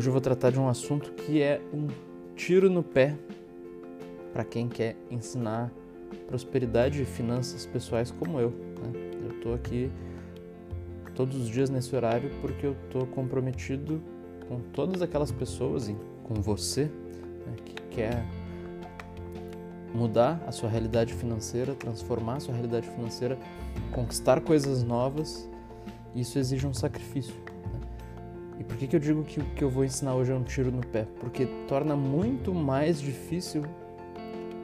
Hoje eu vou tratar de um assunto que é um tiro no pé para quem quer ensinar prosperidade e finanças pessoais como eu. Né? Eu estou aqui todos os dias nesse horário porque eu estou comprometido com todas aquelas pessoas e com você né, que quer mudar a sua realidade financeira, transformar a sua realidade financeira, conquistar coisas novas. Isso exige um sacrifício. Por que, que eu digo que o que eu vou ensinar hoje é um tiro no pé? Porque torna muito mais difícil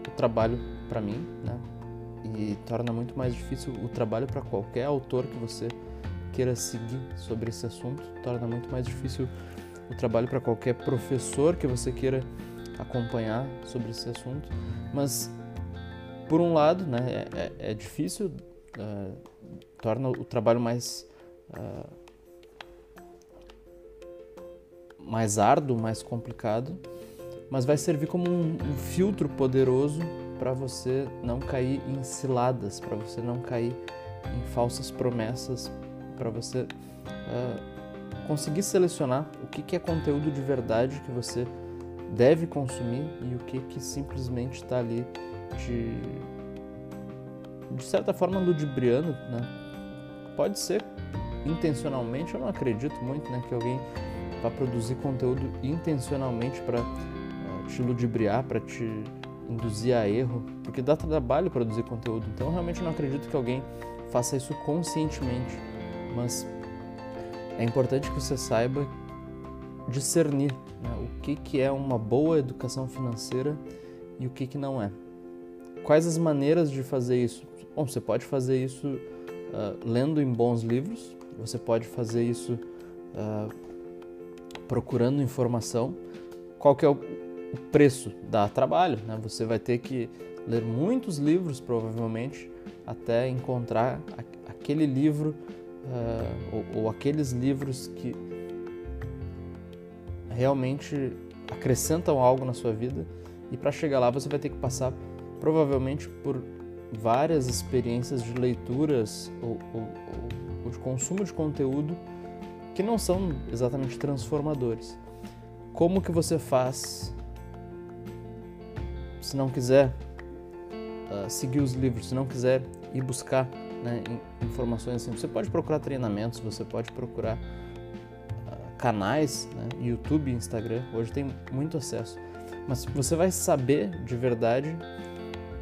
o trabalho para mim, né? E torna muito mais difícil o trabalho para qualquer autor que você queira seguir sobre esse assunto, torna muito mais difícil o trabalho para qualquer professor que você queira acompanhar sobre esse assunto. Mas, por um lado, né, é, é, é difícil, uh, torna o trabalho mais, uh, mais árduo, mais complicado, mas vai servir como um, um filtro poderoso para você não cair em ciladas, para você não cair em falsas promessas, para você uh, conseguir selecionar o que, que é conteúdo de verdade que você deve consumir e o que, que simplesmente está ali de, de certa forma ludibriando, né? Pode ser intencionalmente, eu não acredito muito, né, que alguém vá produzir conteúdo intencionalmente para eh, te ludibriar, para te induzir a erro, porque dá trabalho produzir conteúdo. Então, realmente não acredito que alguém faça isso conscientemente, mas é importante que você saiba discernir né, o que, que é uma boa educação financeira e o que, que não é. Quais as maneiras de fazer isso? Bom, você pode fazer isso uh, lendo em bons livros, você pode fazer isso uh, procurando informação. Qual que é o preço? Dá trabalho, né? Você vai ter que ler muitos livros, provavelmente, até encontrar aquele livro uh, ou, ou aqueles livros que realmente acrescentam algo na sua vida e para chegar lá você vai ter que passar provavelmente por várias experiências de leituras ou, ou, ou de consumo de conteúdo que não são exatamente transformadores. Como que você faz se não quiser uh, seguir os livros, se não quiser ir buscar né, informações assim? Você pode procurar treinamentos, você pode procurar canais, né, YouTube, Instagram, hoje tem muito acesso. Mas você vai saber de verdade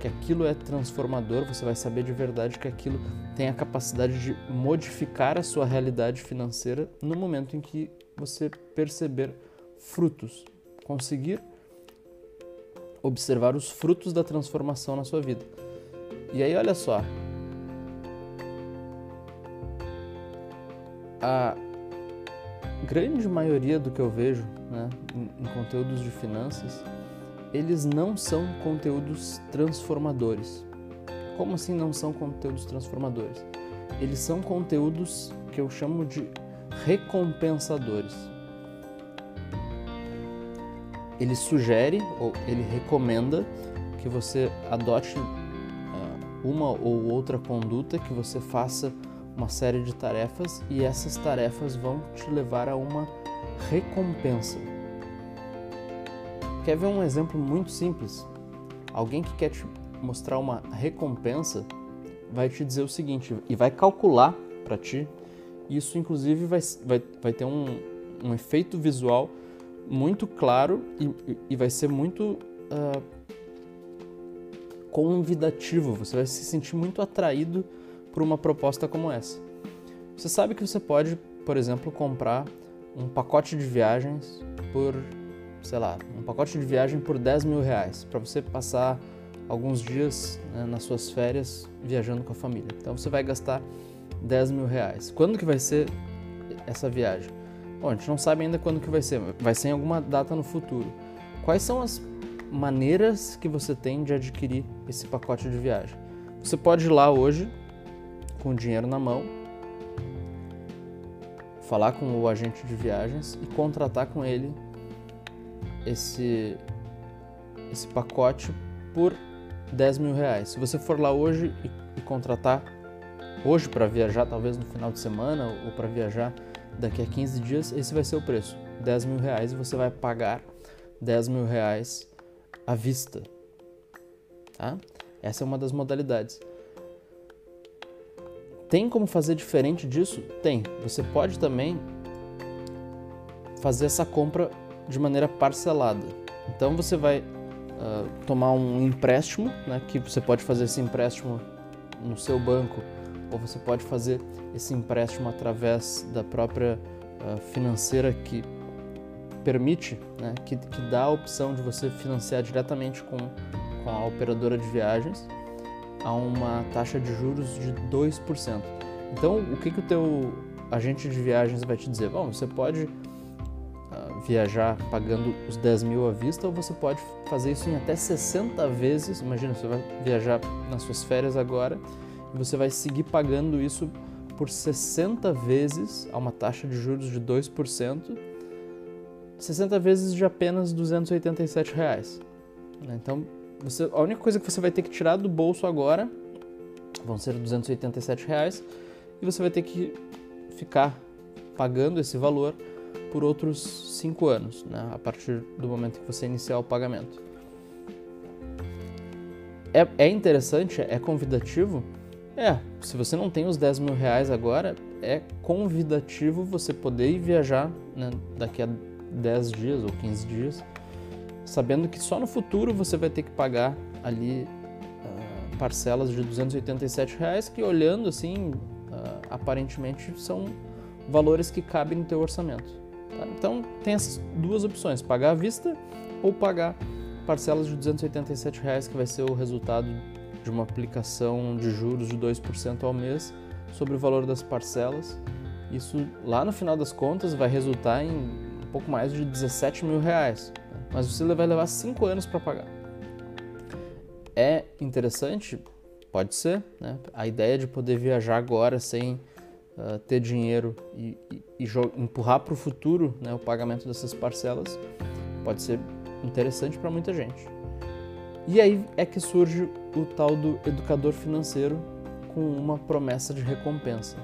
que aquilo é transformador, você vai saber de verdade que aquilo tem a capacidade de modificar a sua realidade financeira no momento em que você perceber frutos, conseguir observar os frutos da transformação na sua vida. E aí, olha só. A, grande maioria do que eu vejo né, em, conteúdos de finanças, eles não são conteúdos transformadores. Como assim não são conteúdos transformadores? Eles são conteúdos que eu chamo de recompensadores. Ele sugere ou ele recomenda que você adote uh, uma ou outra conduta, que você faça uma série de tarefas e essas tarefas vão te levar a uma recompensa. Quer ver um exemplo muito simples? Alguém que quer te mostrar uma recompensa vai te dizer o seguinte e vai calcular para ti. Isso, inclusive, vai, vai, vai ter um, um efeito visual muito claro e, e vai ser muito uh, convidativo. Você vai se sentir muito atraído por uma proposta como essa. Você sabe que você pode, por exemplo, comprar um pacote de viagens por, sei lá, um pacote de viagem por 10 mil reais para você passar alguns dias né, nas suas férias viajando com a família. Então você vai gastar 10 mil reais. Quando que vai ser essa viagem? Bom, a gente não sabe ainda quando que vai ser, vai ser em alguma data no futuro. Quais são as maneiras que você tem de adquirir esse pacote de viagem? Você pode ir lá hoje com o dinheiro na mão, falar com o agente de viagens e contratar com ele esse, esse pacote por 10 mil reais. Se você for lá hoje e, e contratar hoje para viajar, talvez no final de semana, ou para viajar daqui a 15 dias, esse vai ser o preço, 10 mil reais, e você vai pagar 10 mil reais à vista. Tá? Essa é uma das modalidades. Tem como fazer diferente disso? Tem. Você pode também fazer essa compra de maneira parcelada. Então você vai uh, tomar um empréstimo, né, que você pode fazer esse empréstimo no seu banco, ou você pode fazer esse empréstimo através da própria uh, financeira que permite, né, que, que dá a opção de você financiar diretamente com, com a operadora de viagens a uma taxa de juros de 2%. Então, o que, que o teu agente de viagens vai te dizer? Bom, você pode viajar pagando os 10 mil à vista ou você pode fazer isso em até 60 vezes. Imagina, você vai viajar nas suas férias agora e você vai seguir pagando isso por 60 vezes a uma taxa de juros de 2%, 60 vezes de apenas 287 reais. Então, você, a única coisa que você vai ter que tirar do bolso agora vão ser 287 reais e você vai ter que ficar pagando esse valor por outros cinco anos, né, a partir do momento que você iniciar o pagamento. É, é interessante, é convidativo? É, se você não tem os 10 mil reais agora, é convidativo você poder ir viajar né, daqui a 10 dias ou 15 dias sabendo que só no futuro você vai ter que pagar ali uh, parcelas de 287 reais que olhando assim uh, aparentemente são valores que cabem no teu orçamento. Tá? Então tem essas duas opções: pagar à vista ou pagar parcelas de 287 reais que vai ser o resultado de uma aplicação de juros de 2% ao mês sobre o valor das parcelas. Isso lá no final das contas vai resultar em um pouco mais de 17 mil reais mas você vai levar 5 anos para pagar. É interessante? Pode ser. Né? A ideia de poder viajar agora sem uh, ter dinheiro e, e, e empurrar para o futuro né, o pagamento dessas parcelas pode ser interessante para muita gente. E aí é que surge o tal do educador financeiro com uma promessa de recompensa.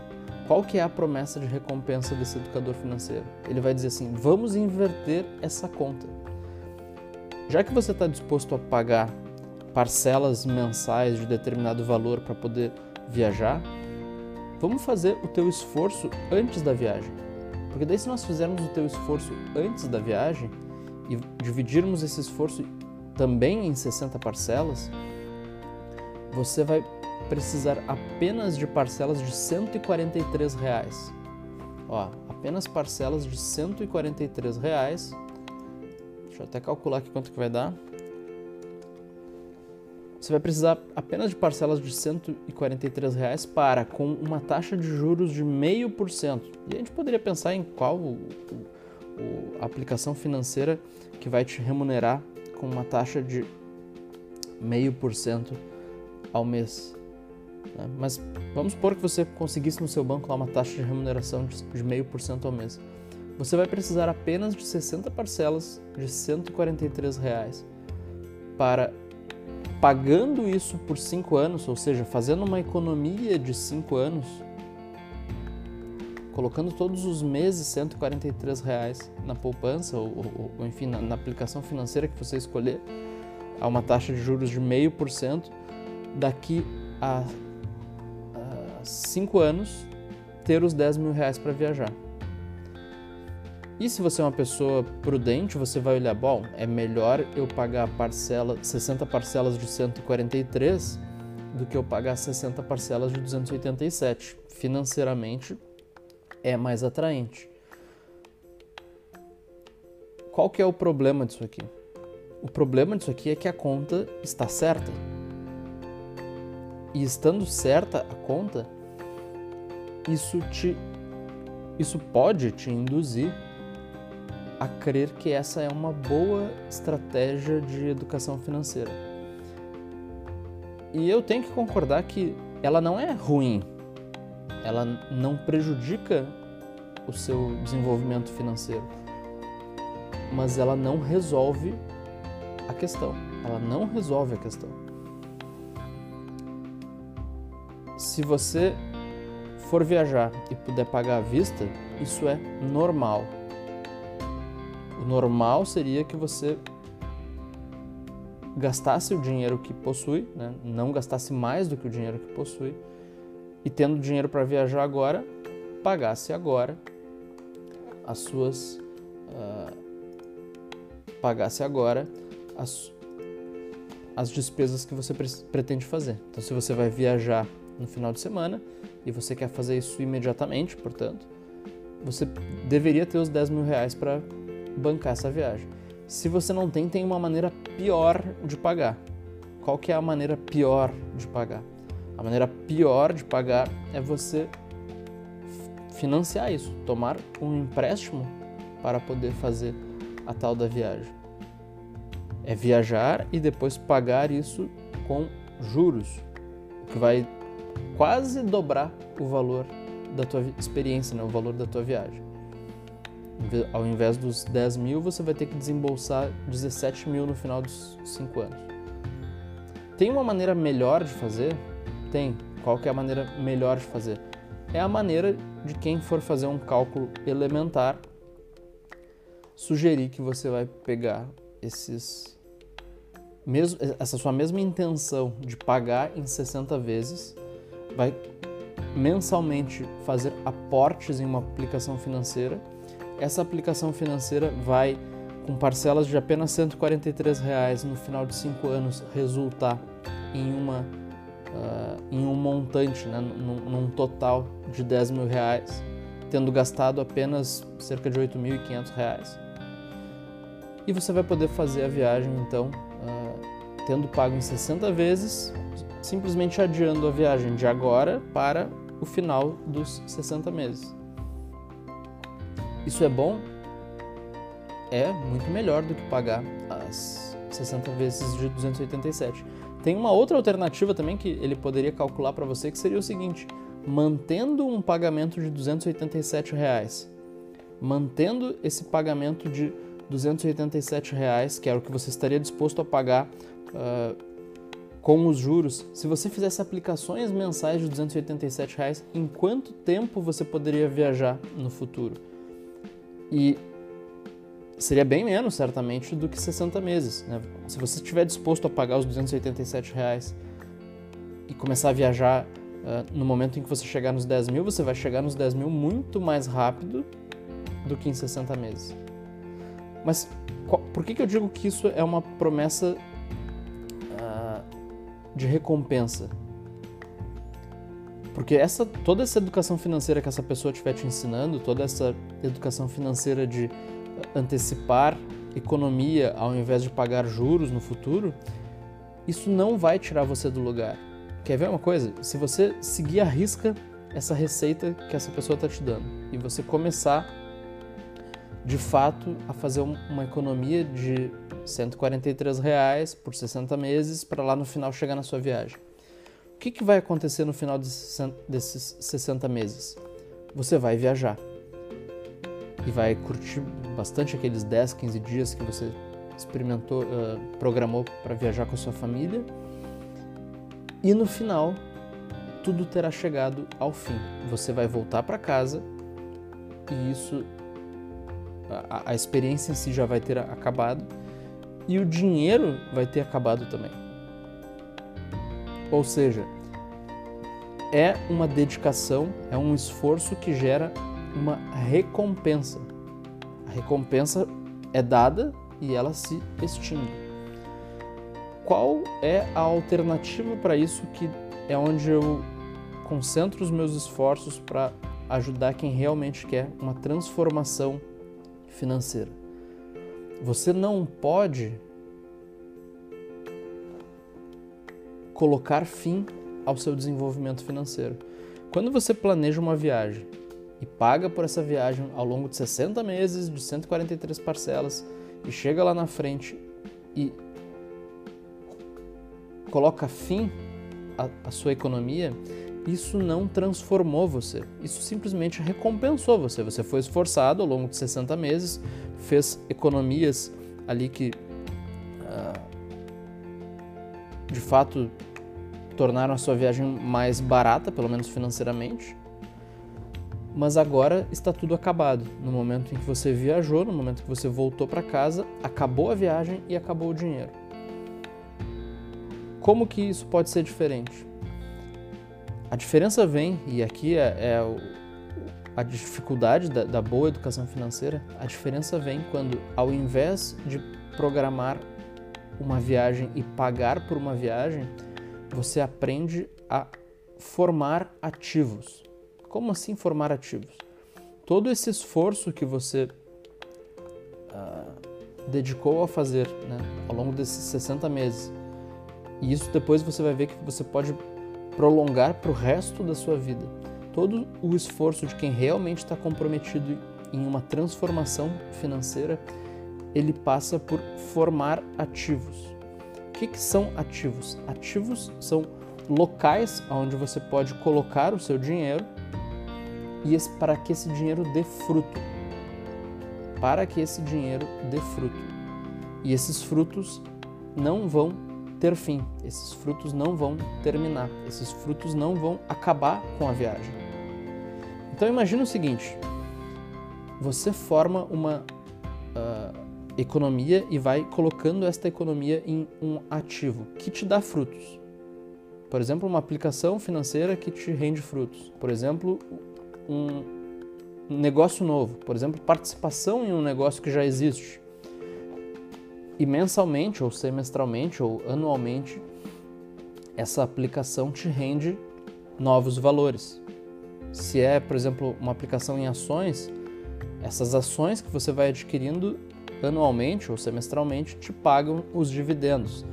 Qual que é a promessa de recompensa desse educador financeiro? Ele vai dizer assim: vamos inverter essa conta. Já que você está disposto a pagar parcelas mensais de determinado valor para poder viajar, vamos fazer o teu esforço antes da viagem. Porque daí se nós fizermos o teu esforço antes da viagem e dividirmos esse esforço também em 60 parcelas, você vai precisar apenas de parcelas de 143 reais. Ó, apenas parcelas de 143 reais Deixa eu até calcular aqui quanto que vai dar. Você vai precisar apenas de parcelas de 143 reais para, com uma taxa de juros de 0,5%. E a gente poderia pensar em qual o, o, a aplicação financeira que vai te remunerar com uma taxa de 0,5% ao mês. Né? Mas vamos supor que você conseguisse no seu banco lá uma taxa de remuneração de 0,5% ao mês você vai precisar apenas de 60 parcelas de 143 reais para pagando isso por 5 anos, ou seja, fazendo uma economia de 5 anos, colocando todos os meses 143 reais na poupança ou, ou, ou enfim na, na, aplicação financeira que você escolher a uma taxa de juros de meio por cento daqui a 5 anos ter os 10 mil reais para viajar. E se você é uma pessoa prudente, você vai olhar, bom, é melhor eu pagar parcela, 60 parcelas de 143 do que eu pagar 60 parcelas de 287. Financeiramente é mais atraente. Qual que é o problema disso aqui? O problema disso aqui é que a conta está certa. E estando certa a conta, isso te isso pode te induzir a crer que essa é uma boa estratégia de educação financeira. E eu tenho que concordar que ela não é ruim, ela não prejudica o seu desenvolvimento financeiro, mas ela não resolve a questão. Ela não resolve a questão. Se você for viajar e puder pagar à vista, isso é normal. O normal seria que você gastasse o dinheiro que possui, né? não gastasse mais do que o dinheiro que possui, e tendo dinheiro para viajar agora, pagasse agora as suas. Uh, pagasse agora as, as despesas que você pretende fazer. Então, se você vai viajar no final de semana e você quer fazer isso imediatamente, portanto, você deveria ter os 10 mil reais para bancar essa viagem. Se você não tem, tem uma maneira pior de pagar. Qual que é a maneira pior de pagar? A maneira pior de pagar é você financiar isso, tomar um empréstimo para poder fazer a tal da viagem. É viajar e depois pagar isso com juros, o que vai quase dobrar o valor da tua experiência, né? o valor da tua viagem. Ao invés dos 10 mil, você vai ter que desembolsar 17 mil no final dos 5 anos. Tem uma maneira melhor de fazer? Tem. Qual que é a maneira melhor de fazer? É a maneira de quem for fazer um cálculo elementar sugerir que você vai pegar esses mesmo, essa sua mesma intenção de pagar em 60 vezes, vai mensalmente fazer aportes em uma aplicação financeira. Essa aplicação financeira vai, com parcelas de apenas 143 reais no final de 5 anos, resultar em, uma, uh, em um montante, né, num, num, total de 10 mil reais, tendo gastado apenas cerca de 8.500 reais. E você vai poder fazer a viagem, então, uh, tendo pago em 60 vezes, simplesmente adiando a viagem de agora para o final dos 60 meses. Isso é bom? É muito melhor do que pagar as 60 vezes de 287. Tem uma outra alternativa também que ele poderia calcular para você que seria o seguinte: mantendo um pagamento de 287 reais, mantendo esse pagamento de 287 reais, que era o que você estaria disposto a pagar uh, com os juros, se você fizesse aplicações mensais de 287 reais, em quanto tempo você poderia viajar no futuro? E seria bem menos, certamente, do que 60 meses. Né? Se você estiver disposto a pagar os 287 reais e começar a viajar uh, no momento em que você chegar nos 10 mil, você vai chegar nos 10 mil muito mais rápido do que em 60 meses. Mas qual, por que, que eu digo que isso é uma promessa uh, de recompensa? Porque essa, toda essa educação financeira que essa pessoa estiver te ensinando, toda essa educação financeira de antecipar economia ao invés de pagar juros no futuro, isso não vai tirar você do lugar. Quer ver uma coisa? Se você seguir a risca essa receita que essa pessoa está te dando e você começar de fato a fazer uma economia de 143 reais por 60 meses para lá no final chegar na sua viagem. Que, que vai acontecer no final desses 60 meses? Você vai viajar e vai curtir bastante aqueles 10, 15 dias que você experimentou, uh, programou para viajar com a sua família. E no final, tudo terá chegado ao fim. Você vai voltar para casa e isso a, a experiência em si já vai ter acabado e o dinheiro vai ter acabado também. Ou seja, é uma dedicação, é um esforço que gera uma recompensa. A recompensa é dada e ela se extingue. Qual é a alternativa para isso que é onde eu concentro os meus esforços para ajudar quem realmente quer uma transformação financeira. Você não pode colocar fim ao seu desenvolvimento financeiro. Quando você planeja uma viagem e paga por essa viagem ao longo de 60 meses, de 143 parcelas, e chega lá na frente e coloca fim à, sua economia, isso não transformou você, isso simplesmente recompensou você. Você foi esforçado ao longo de 60 meses, fez economias ali que uh, de fato tornaram a sua viagem mais barata, pelo menos financeiramente, mas agora está tudo acabado. No momento em que você viajou, no momento que você voltou para casa, acabou a viagem e acabou o dinheiro. Como que isso pode ser diferente? A diferença vem, e aqui é, é a dificuldade da, da boa educação financeira, a diferença vem quando, ao invés de programar uma viagem e pagar por uma viagem, você aprende a formar ativos. Como assim formar ativos? Todo esse esforço que você uh, dedicou a fazer né, ao longo desses 60 meses, e isso depois você vai ver que você pode prolongar para o resto da sua vida. Todo o esforço de quem realmente está comprometido em uma transformação financeira, ele passa por formar ativos. Que, que são ativos? Ativos são locais onde você pode colocar o seu dinheiro e para que esse dinheiro dê fruto. Para que esse dinheiro dê fruto. E esses frutos não vão ter fim, esses frutos não vão terminar, esses frutos não vão acabar com a viagem. Então imagine o seguinte: você forma uma uh, economia e vai colocando esta economia em um ativo que te dá frutos. Por exemplo, uma aplicação financeira que te rende frutos. Por exemplo, um negócio novo. Por exemplo, participação em um negócio que já existe. E mensalmente, ou semestralmente, ou anualmente, essa aplicação te rende novos valores. Se é, por exemplo, uma aplicação em ações, essas ações que você vai adquirindo anualmente ou semestralmente te pagam os dividendos.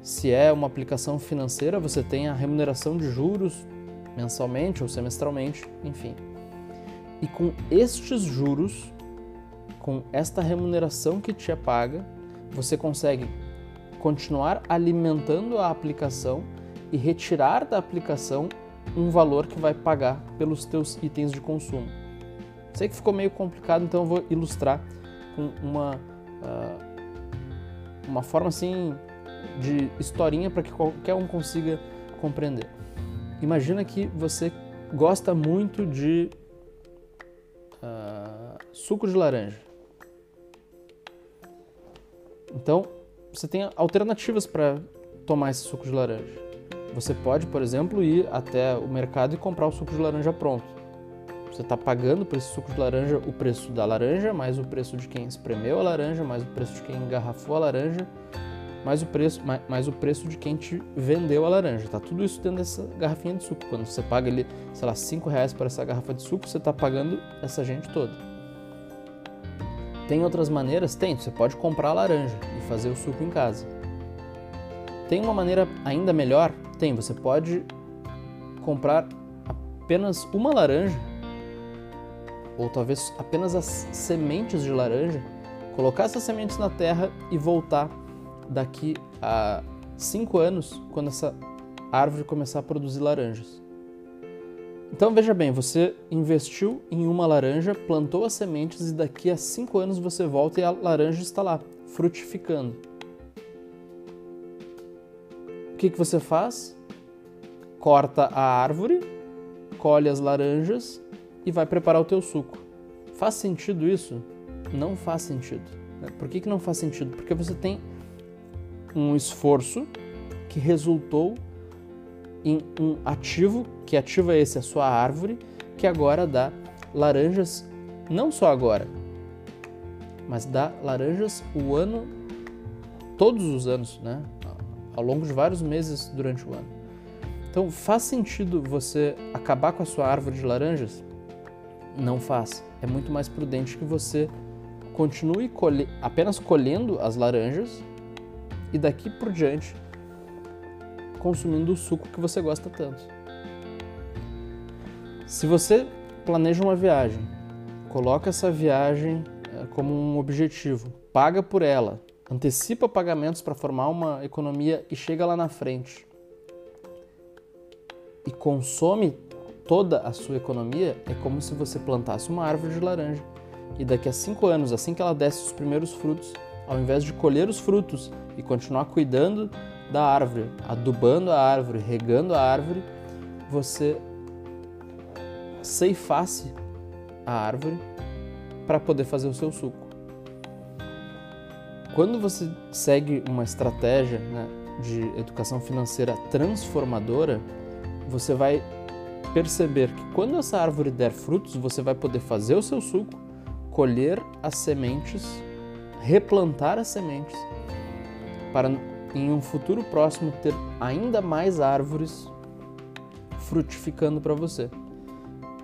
Se é uma aplicação financeira, você tem a remuneração de juros mensalmente ou semestralmente, enfim. E com estes juros, com esta remuneração que te é paga, você consegue continuar alimentando a aplicação e retirar da aplicação um valor que vai pagar pelos teus itens de consumo. Sei que ficou meio complicado, então eu vou ilustrar com uma, uh, uma forma assim de historinha para que qualquer um consiga compreender. Imagina que você gosta muito de uh, suco de laranja. Então, você tem alternativas para tomar esse suco de laranja. Você pode, por exemplo, ir até o mercado e comprar o suco de laranja pronto. Você está pagando por esse suco de laranja o preço da laranja, mais o preço de quem espremeu a laranja, mais o preço de quem engarrafou a laranja, mais o preço, mais, mais o preço de quem te vendeu a laranja. Tá tudo isso dentro dessa garrafinha de suco. Quando você paga ali, sei lá, 5 reais por essa garrafa de suco, você está pagando essa gente toda. Tem outras maneiras? Tem. Você pode comprar a laranja e fazer o suco em casa. Tem uma maneira ainda melhor? Tem. Você pode comprar apenas uma laranja ou talvez apenas as sementes de laranja, colocar essas sementes na terra e voltar daqui a cinco anos, quando essa árvore começar a produzir laranjas. Então veja bem, você investiu em uma laranja, plantou as sementes e daqui a cinco anos você volta e a laranja está lá, frutificando. O que, que você faz? Corta a árvore, colhe as laranjas e vai preparar o teu suco. Faz sentido isso? Não faz sentido. Por que, que não faz sentido? Porque você tem um esforço que resultou em um ativo, que ativo é esse? A sua árvore, que agora dá laranjas, não só agora, mas dá laranjas o ano, todos os anos, né? Ao longo de vários meses durante o ano. Então, faz sentido você acabar com a sua árvore de laranjas? Não faz. É muito mais prudente que você continue colhe apenas colhendo as laranjas e daqui por diante consumindo o suco que você gosta tanto. Se você planeja uma viagem, coloca essa viagem eh, como um objetivo, paga por ela, antecipa pagamentos para formar uma economia e chega lá na frente e consome toda a sua economia, é como se você plantasse uma árvore de laranja e daqui a cinco anos, assim que ela desse os primeiros frutos, ao invés de colher os frutos e continuar cuidando da árvore, adubando a árvore, regando a árvore, você ceifasse a árvore para poder fazer o seu suco. Quando você segue uma estratégia né, de educação financeira transformadora, você vai perceber que quando essa árvore der frutos, você vai poder fazer o seu suco, colher as sementes, replantar as sementes, para em um futuro próximo ter ainda mais árvores frutificando para você.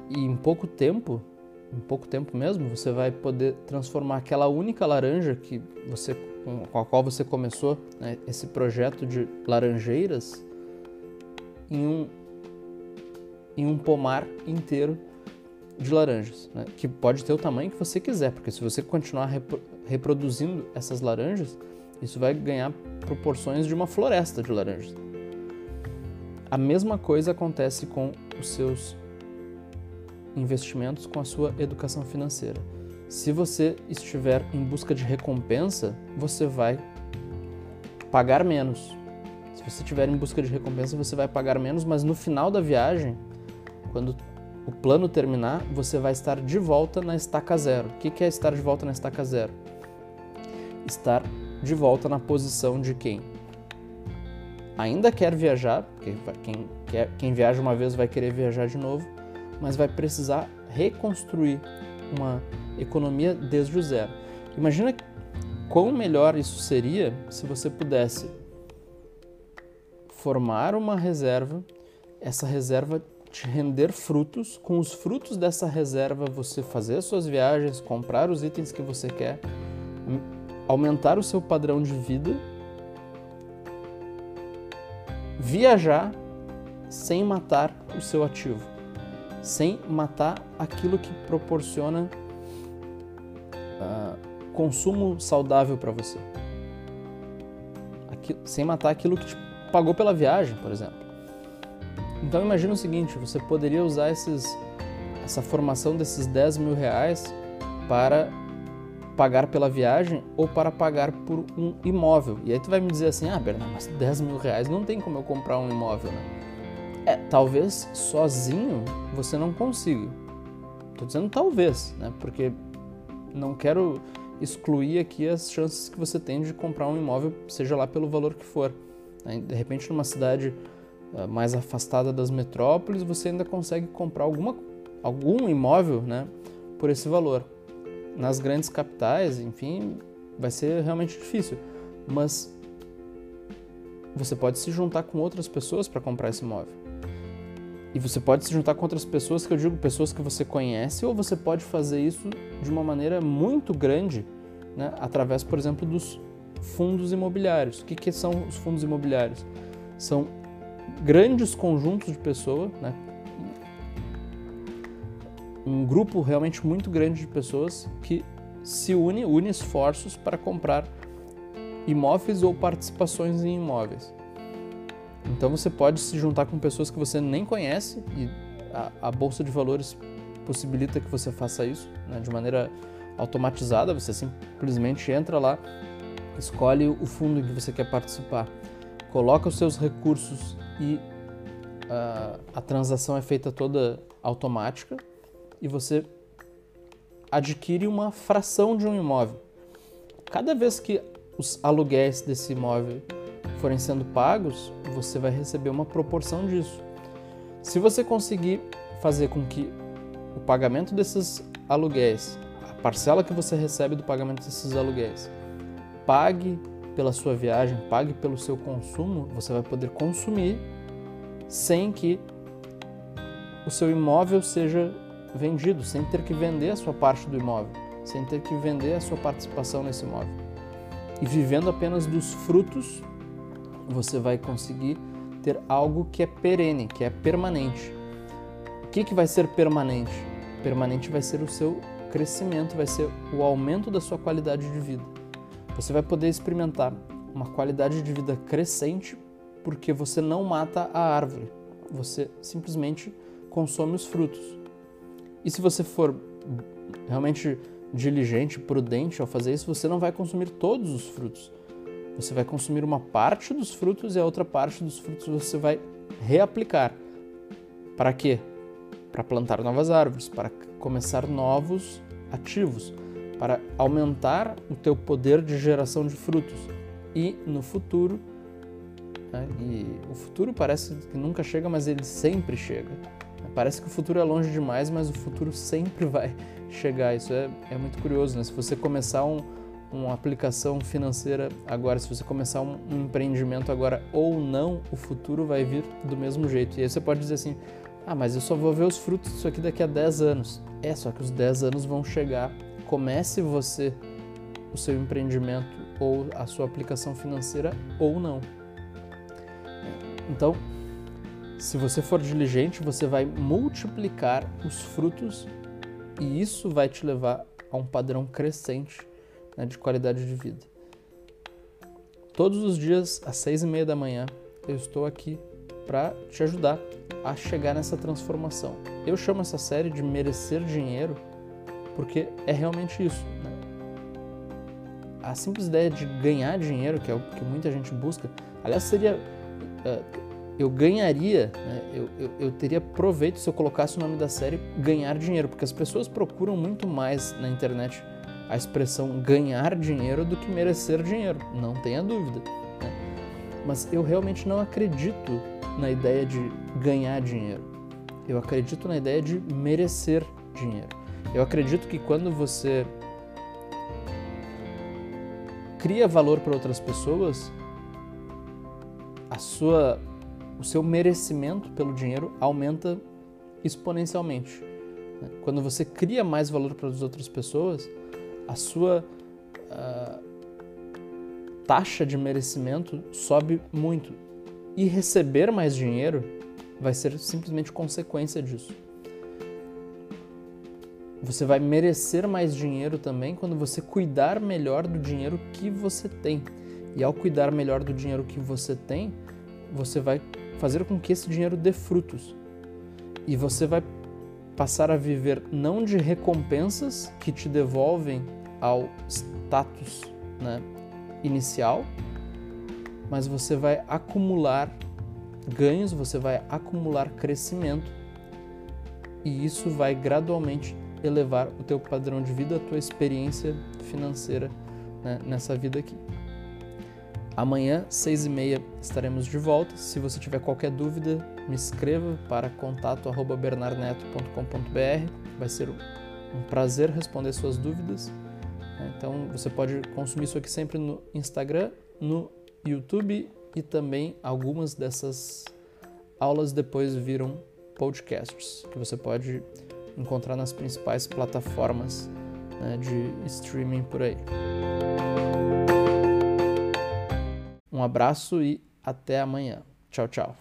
E em pouco tempo, em pouco tempo mesmo, você vai poder transformar aquela única laranja que você com a qual você começou né, esse projeto de laranjeiras em um em um pomar inteiro de laranjas, né, que pode ter o tamanho que você quiser, porque se você continuar repro reproduzindo essas laranjas, isso vai ganhar proporções de uma floresta de laranjas. A mesma coisa acontece com os seus investimentos, com a sua educação financeira. Se você estiver em busca de recompensa, você vai pagar menos. Se você estiver em busca de recompensa, você vai pagar menos, mas no final da viagem, quando o plano terminar, você vai estar de volta na estaca zero. O que é estar de volta na estaca zero? Estar de volta na posição de quem ainda quer viajar, porque quem, quer, quem viaja uma vez vai querer viajar de novo, mas vai precisar reconstruir uma economia desde o zero. Imagina quão melhor isso seria se você pudesse formar uma reserva, essa reserva te render frutos, com os frutos dessa reserva você fazer suas viagens, comprar os itens que você quer, aumentar o seu padrão de vida, viajar sem matar o seu ativo, sem matar aquilo que proporciona uh, consumo saudável para você, Aqui, sem matar aquilo que te pagou pela viagem, por exemplo. Então imagina o seguinte: você poderia usar esses, essa formação desses 10 mil reais para pagar pela viagem ou para pagar por um imóvel. E aí tu vai me dizer assim, ah, Bernardo, mas 10 mil reais não tem como eu comprar um imóvel, né? É, talvez sozinho você não consiga. Tô dizendo talvez, né? Porque não quero excluir aqui as chances que você tem de comprar um imóvel, seja lá pelo valor que for. Né? De repente, numa cidade mais afastada das metrópoles, você ainda consegue comprar alguma, algum imóvel né, por esse valor nas grandes capitais, enfim, vai ser realmente difícil. Mas você pode se juntar com outras pessoas para comprar esse imóvel. E você pode se juntar com outras pessoas, que eu digo pessoas que você conhece, ou você pode fazer isso de uma maneira muito grande, né, através, por exemplo, dos fundos imobiliários. O que, que são os fundos imobiliários? São grandes conjuntos de pessoas, né, um grupo realmente muito grande de pessoas que se une, une esforços para comprar imóveis ou participações em imóveis. Então você pode se juntar com pessoas que você nem conhece e a, a bolsa de valores possibilita que você faça isso né, de maneira automatizada. Você simplesmente entra lá, escolhe o fundo em que você quer participar, coloca os seus recursos e uh, a transação é feita toda automática e você adquire uma fração de um imóvel. Cada vez que os aluguéis desse imóvel forem sendo pagos, você vai receber uma proporção disso. Se você conseguir fazer com que o pagamento desses aluguéis, a parcela que você recebe do pagamento desses aluguéis, pague pela sua viagem, pague pelo seu consumo, você vai poder consumir sem que o seu imóvel seja vendido, sem ter que vender a sua parte do imóvel, sem ter que vender a sua participação nesse imóvel. E vivendo apenas dos frutos, você vai conseguir ter algo que é perene, que é permanente. O que, que vai ser permanente? Permanente vai ser o seu crescimento, vai ser o aumento da sua qualidade de vida. Você vai poder experimentar uma qualidade de vida crescente porque você não mata a árvore, você simplesmente consome os frutos. E se você for realmente diligente, prudente ao fazer isso, você não vai consumir todos os frutos. Você vai consumir uma parte dos frutos e a outra parte dos frutos você vai reaplicar. Para quê? Para plantar novas árvores, para começar novos ativos, para aumentar o teu poder de geração de frutos. E no futuro, né, e o futuro parece que nunca chega, mas ele sempre chega. Parece que o futuro é longe demais, mas o futuro sempre vai chegar. Isso é, é muito curioso, né? Se você começar um, uma aplicação financeira agora, se você começar um, um, empreendimento agora ou não, o futuro vai vir do mesmo jeito. E aí você pode dizer assim: ah, mas eu só vou ver os frutos disso aqui daqui a 10 anos. É, só que os 10 anos vão chegar. Comece você o seu empreendimento ou a sua aplicação financeira ou não. Então, se você for diligente, você vai multiplicar os frutos e isso vai te levar a um padrão crescente né, de qualidade de vida. Todos os dias, às seis e meia da manhã, eu estou aqui para te ajudar a chegar nessa transformação. Eu chamo essa série de merecer dinheiro porque é realmente isso. Né? A simples ideia de ganhar dinheiro, que é o que muita gente busca, aliás, seria. Uh, eu ganharia, né? eu, eu, eu, teria proveito se eu colocasse o nome da série ganhar dinheiro, porque as pessoas procuram muito mais na internet a expressão ganhar dinheiro do que merecer dinheiro, não tenha dúvida. Né? Mas eu realmente não acredito na ideia de ganhar dinheiro. Eu acredito na ideia de merecer dinheiro. Eu acredito que quando você cria valor para outras pessoas, a sua, o seu merecimento pelo dinheiro aumenta exponencialmente. Né? Quando você cria mais valor para as outras pessoas, a sua uh, taxa de merecimento sobe muito. E receber mais dinheiro vai ser simplesmente consequência disso. Você vai merecer mais dinheiro também quando você cuidar melhor do dinheiro que você tem. E ao cuidar melhor do dinheiro que você tem, você vai fazer com que esse dinheiro dê frutos. E você vai passar a viver não de recompensas que te devolvem ao status né, inicial, mas você vai acumular ganhos, você vai acumular crescimento e isso vai gradualmente elevar o teu padrão de vida, a tua experiência financeira né, nessa vida aqui. Amanhã, seis e meia, estaremos de volta. Se você tiver qualquer dúvida, me escreva para contato@bernarneto.com.br. Vai ser um prazer responder suas dúvidas. Né? Então, você pode consumir isso aqui sempre no Instagram, no YouTube e também algumas dessas aulas depois viram podcasts que você pode encontrar nas principais plataformas né, de streaming por aí. Um abraço e até amanhã. Tchau, tchau.